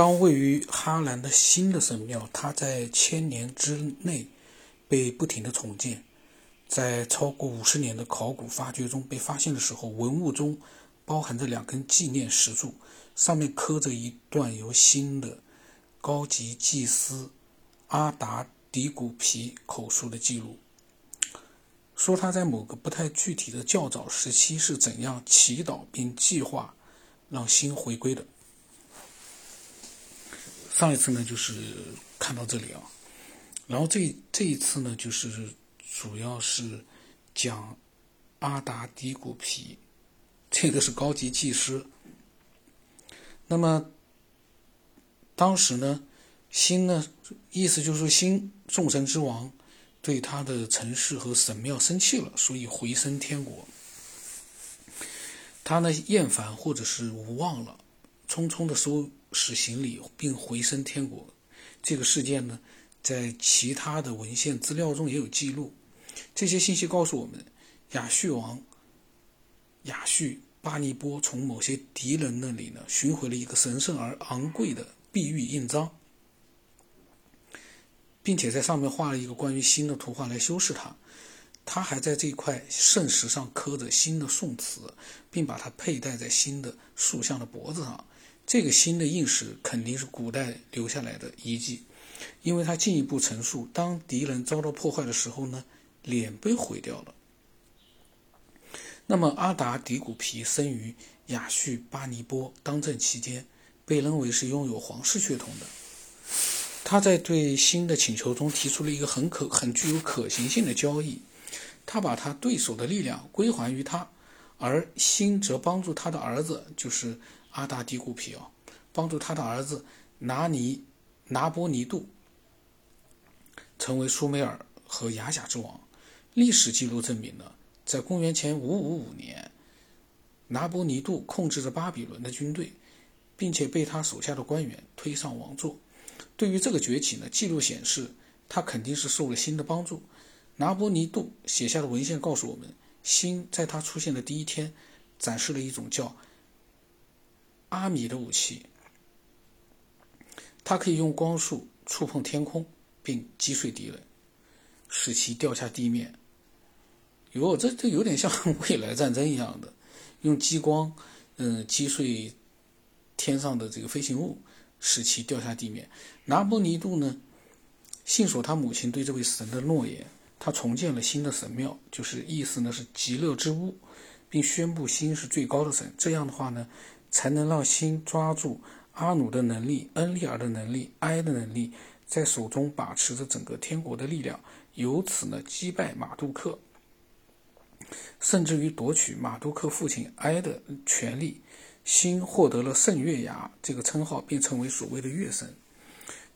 当位于哈兰的新的神庙，它在千年之内被不停的重建，在超过五十年的考古发掘中被发现的时候，文物中包含着两根纪念石柱，上面刻着一段由新的高级祭司阿达迪古皮口述的记录，说他在某个不太具体的较早时期是怎样祈祷并计划让新回归的。上一次呢，就是看到这里啊，然后这这一次呢，就是主要是讲阿达迪古皮，这个是高级技师。那么当时呢，新呢意思就是新众神之王对他的城市和神庙生气了，所以回升天国。他呢厌烦或者是无望了，匆匆的收。使行礼并回升天国，这个事件呢，在其他的文献资料中也有记录。这些信息告诉我们，亚述王亚述巴尼波从某些敌人那里呢寻回了一个神圣而昂贵的碧玉印章，并且在上面画了一个关于新的图画来修饰它。他还在这块圣石上刻着新的宋词，并把它佩戴在新的塑像的脖子上。这个新的印石肯定是古代留下来的遗迹，因为它进一步陈述，当敌人遭到破坏的时候呢，脸被毁掉了。那么阿达迪古皮生于亚叙巴尼波当政期间，被认为是拥有皇室血统的。他在对新的请求中提出了一个很可很具有可行性的交易，他把他对手的力量归还于他，而新则帮助他的儿子，就是。阿达迪古皮奥，帮助他的儿子拿尼拿波尼杜成为苏美尔和雅甲之王。历史记录证明呢，在公元前五五五年，拿波尼杜控制着巴比伦的军队，并且被他手下的官员推上王座。对于这个崛起呢，记录显示他肯定是受了新的帮助。拿波尼杜写下的文献告诉我们，新在他出现的第一天，展示了一种叫。阿米的武器，它可以用光束触碰天空，并击碎敌人，使其掉下地面。哟，这这有点像 未来战争一样的，用激光，嗯，击碎天上的这个飞行物，使其掉下地面。拿波尼度呢，信守他母亲对这位神的诺言，他重建了新的神庙，就是意思呢是极乐之屋，并宣布心是最高的神。这样的话呢。才能让心抓住阿努的能力、恩利尔的能力、埃的能力，在手中把持着整个天国的力量，由此呢击败马杜克，甚至于夺取马杜克父亲埃的权利。心获得了圣月牙这个称号，并成为所谓的月神。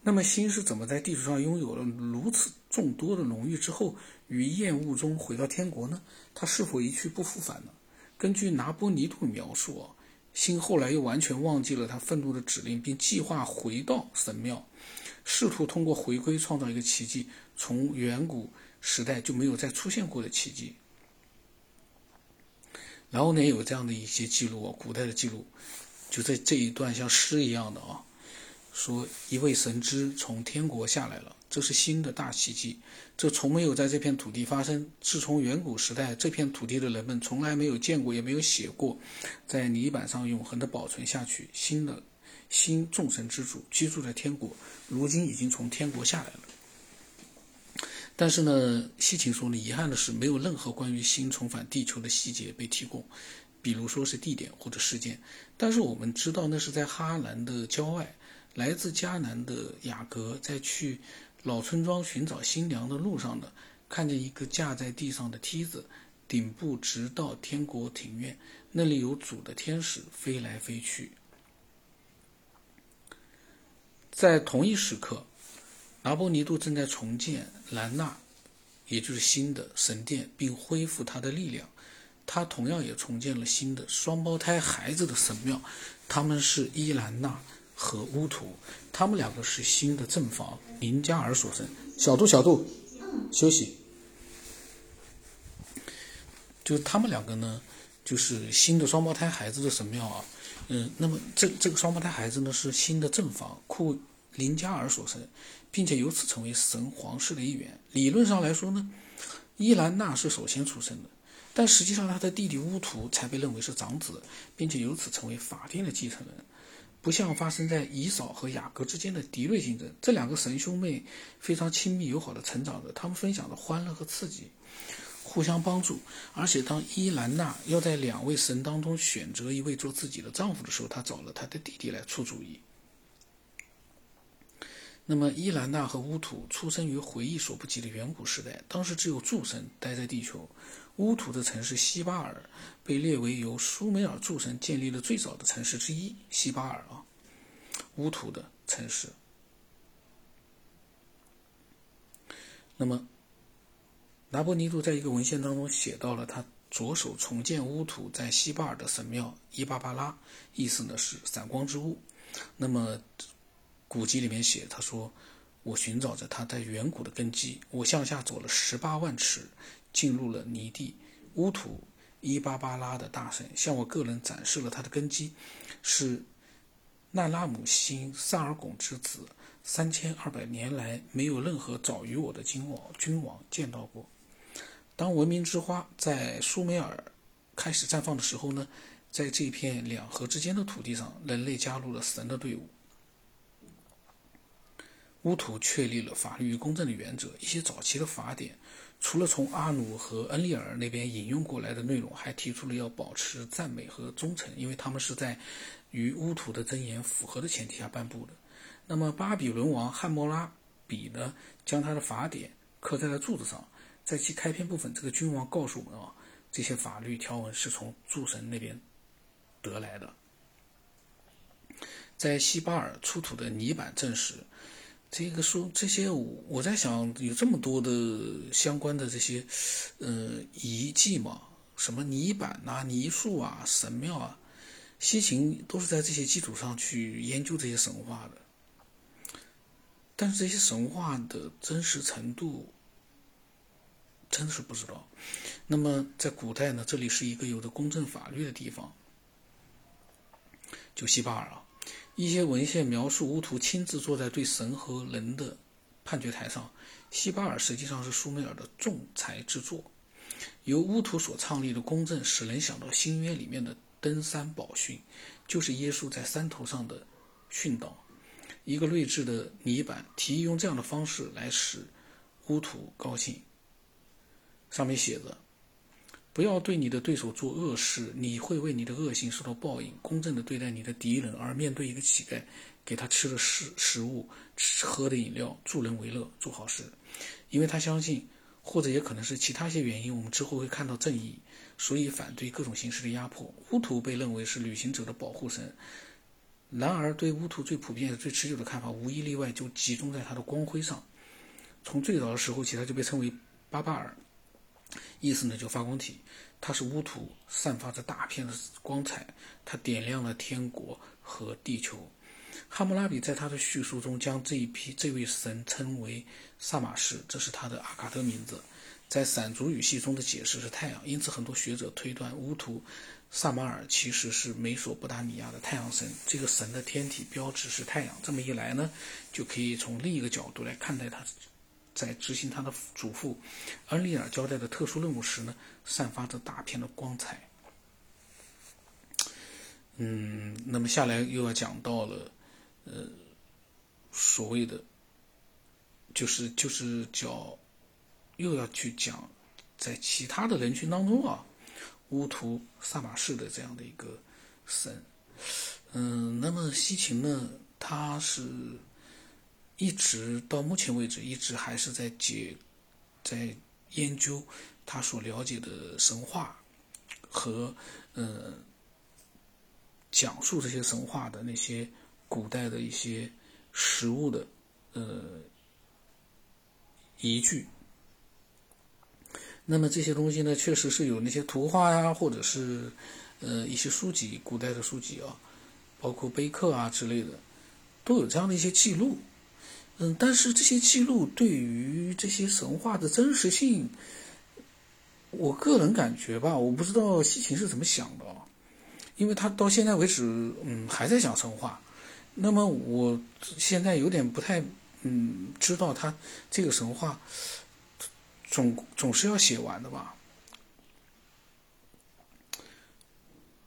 那么，心是怎么在地球上拥有了如此众多的荣誉之后，于厌恶中回到天国呢？他是否一去不复返呢？根据拿波尼杜描述啊。心后来又完全忘记了他愤怒的指令，并计划回到神庙，试图通过回归创造一个奇迹，从远古时代就没有再出现过的奇迹。然后呢，有这样的一些记录啊，古代的记录，就在这一段像诗一样的啊，说一位神之从天国下来了。这是新的大奇迹，这从没有在这片土地发生。自从远古时代，这片土地的人们从来没有见过，也没有写过，在泥板上永恒的保存下去。新的新众神之主居住在天国，如今已经从天国下来了。但是呢，西秦说呢，遗憾的是，没有任何关于新重返地球的细节被提供，比如说是地点或者事件。但是我们知道，那是在哈兰的郊外，来自迦南的雅各在去。老村庄寻找新娘的路上呢，看见一个架在地上的梯子，顶部直到天国庭院，那里有主的天使飞来飞去。在同一时刻，拿波尼杜正在重建兰纳，也就是新的神殿，并恢复他的力量。他同样也重建了新的双胞胎孩子的神庙，他们是伊兰娜。和乌图，他们两个是新的正房，林加尔所生。小度，小度，休息。就他们两个呢，就是新的双胞胎孩子的神庙啊。嗯，那么这这个双胞胎孩子呢，是新的正房库林加尔所生，并且由此成为神皇室的一员。理论上来说呢，伊兰娜是首先出生的，但实际上他的弟弟乌图才被认为是长子，并且由此成为法定的继承人。不像发生在以扫和雅各之间的敌对竞争，这两个神兄妹非常亲密友好的成长着，他们分享着欢乐和刺激。互相帮助，而且当伊兰娜要在两位神当中选择一位做自己的丈夫的时候，她找了她的弟弟来出主意。那么，伊兰娜和乌土出生于回忆所不及的远古时代，当时只有诸神待在地球。乌土的城市西巴尔被列为由苏美尔诸神建立的最早的城市之一。西巴尔啊，乌土的城市。那么。拿波尼度在一个文献当中写到了他着手重建乌土在西巴尔的神庙伊巴巴拉，意思呢是闪光之物。那么古籍里面写，他说：“我寻找着他在远古的根基，我向下走了十八万尺，进入了泥地。乌土伊巴巴拉的大神向我个人展示了他的根基，是那拉姆辛萨尔贡之子。三千二百年来，没有任何早于我的君王君王见到过。”当文明之花在苏美尔开始绽放的时候呢，在这片两河之间的土地上，人类加入了神的队伍。乌图确立了法律与公正的原则。一些早期的法典，除了从阿努和恩利尔那边引用过来的内容，还提出了要保持赞美和忠诚，因为他们是在与乌图的箴言符合的前提下颁布的。那么，巴比伦王汉谟拉比呢，将他的法典刻在了柱子上。在其开篇部分，这个君王告诉我们啊，这些法律条文是从诸神那边得来的。在西巴尔出土的泥板证实，这个说这些，我在想有这么多的相关的这些呃遗迹嘛，什么泥板呐、泥塑啊、神庙啊，西秦都是在这些基础上去研究这些神话的。但是这些神话的真实程度。真是不知道。那么，在古代呢，这里是一个有着公正法律的地方，就西巴尔啊。一些文献描述乌图亲自坐在对神和人的判决台上。西巴尔实际上是苏美尔的仲裁之作。由乌图所创立的公正，使人想到新约里面的登山宝训，就是耶稣在山头上的训导。一个睿智的泥板提议用这样的方式来使乌图高兴。上面写着：“不要对你的对手做恶事，你会为你的恶行受到报应。公正的对待你的敌人，而面对一个乞丐，给他吃的食食物、喝的饮料，助人为乐，做好事。因为他相信，或者也可能是其他一些原因，我们之后会看到正义，所以反对各种形式的压迫。乌图被认为是旅行者的保护神。然而，对乌图最普遍、最持久的看法，无一例外就集中在他的光辉上。从最早的时候起，他就被称为巴巴尔。”意思呢，就发光体，它是乌图，散发着大片的光彩，它点亮了天国和地球。哈姆拉比在他的叙述中将这一批这位神称为萨马士，这是他的阿卡德名字。在闪族语系中的解释是太阳，因此很多学者推断乌图萨马尔其实是美索不达米亚的太阳神。这个神的天体标志是太阳。这么一来呢，就可以从另一个角度来看待他。在执行他的祖父恩利尔交代的特殊任务时呢，散发着大片的光彩。嗯，那么下来又要讲到了，呃，所谓的，就是就是叫，又要去讲，在其他的人群当中啊，乌图萨马士的这样的一个神。嗯，那么西秦呢，他是。一直到目前为止，一直还是在解，在研究他所了解的神话和呃讲述这些神话的那些古代的一些实物的呃依据。那么这些东西呢，确实是有那些图画呀，或者是呃一些书籍，古代的书籍啊，包括碑刻啊之类的，都有这样的一些记录。嗯，但是这些记录对于这些神话的真实性，我个人感觉吧，我不知道西秦是怎么想的，因为他到现在为止，嗯，还在讲神话。那么我现在有点不太，嗯，知道他这个神话总总是要写完的吧？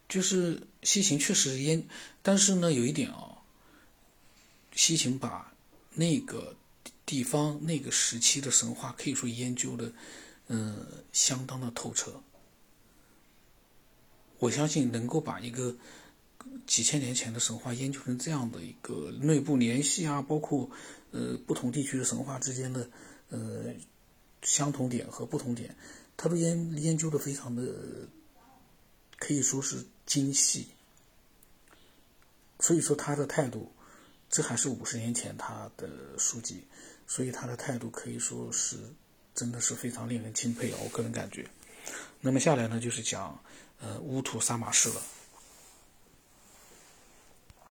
就是西秦确实研，但是呢，有一点啊，西秦把那个地方、那个时期的神话可以说研究的。嗯，相当的透彻。我相信能够把一个几千年前的神话研究成这样的一个内部联系啊，包括呃不同地区的神话之间的呃相同点和不同点，他都研研究的非常的可以说是精细。所以说他的态度，这还是五十年前他的书籍，所以他的态度可以说是。真的是非常令人钦佩啊！我个人感觉。那么下来呢，就是讲呃乌土萨马氏了。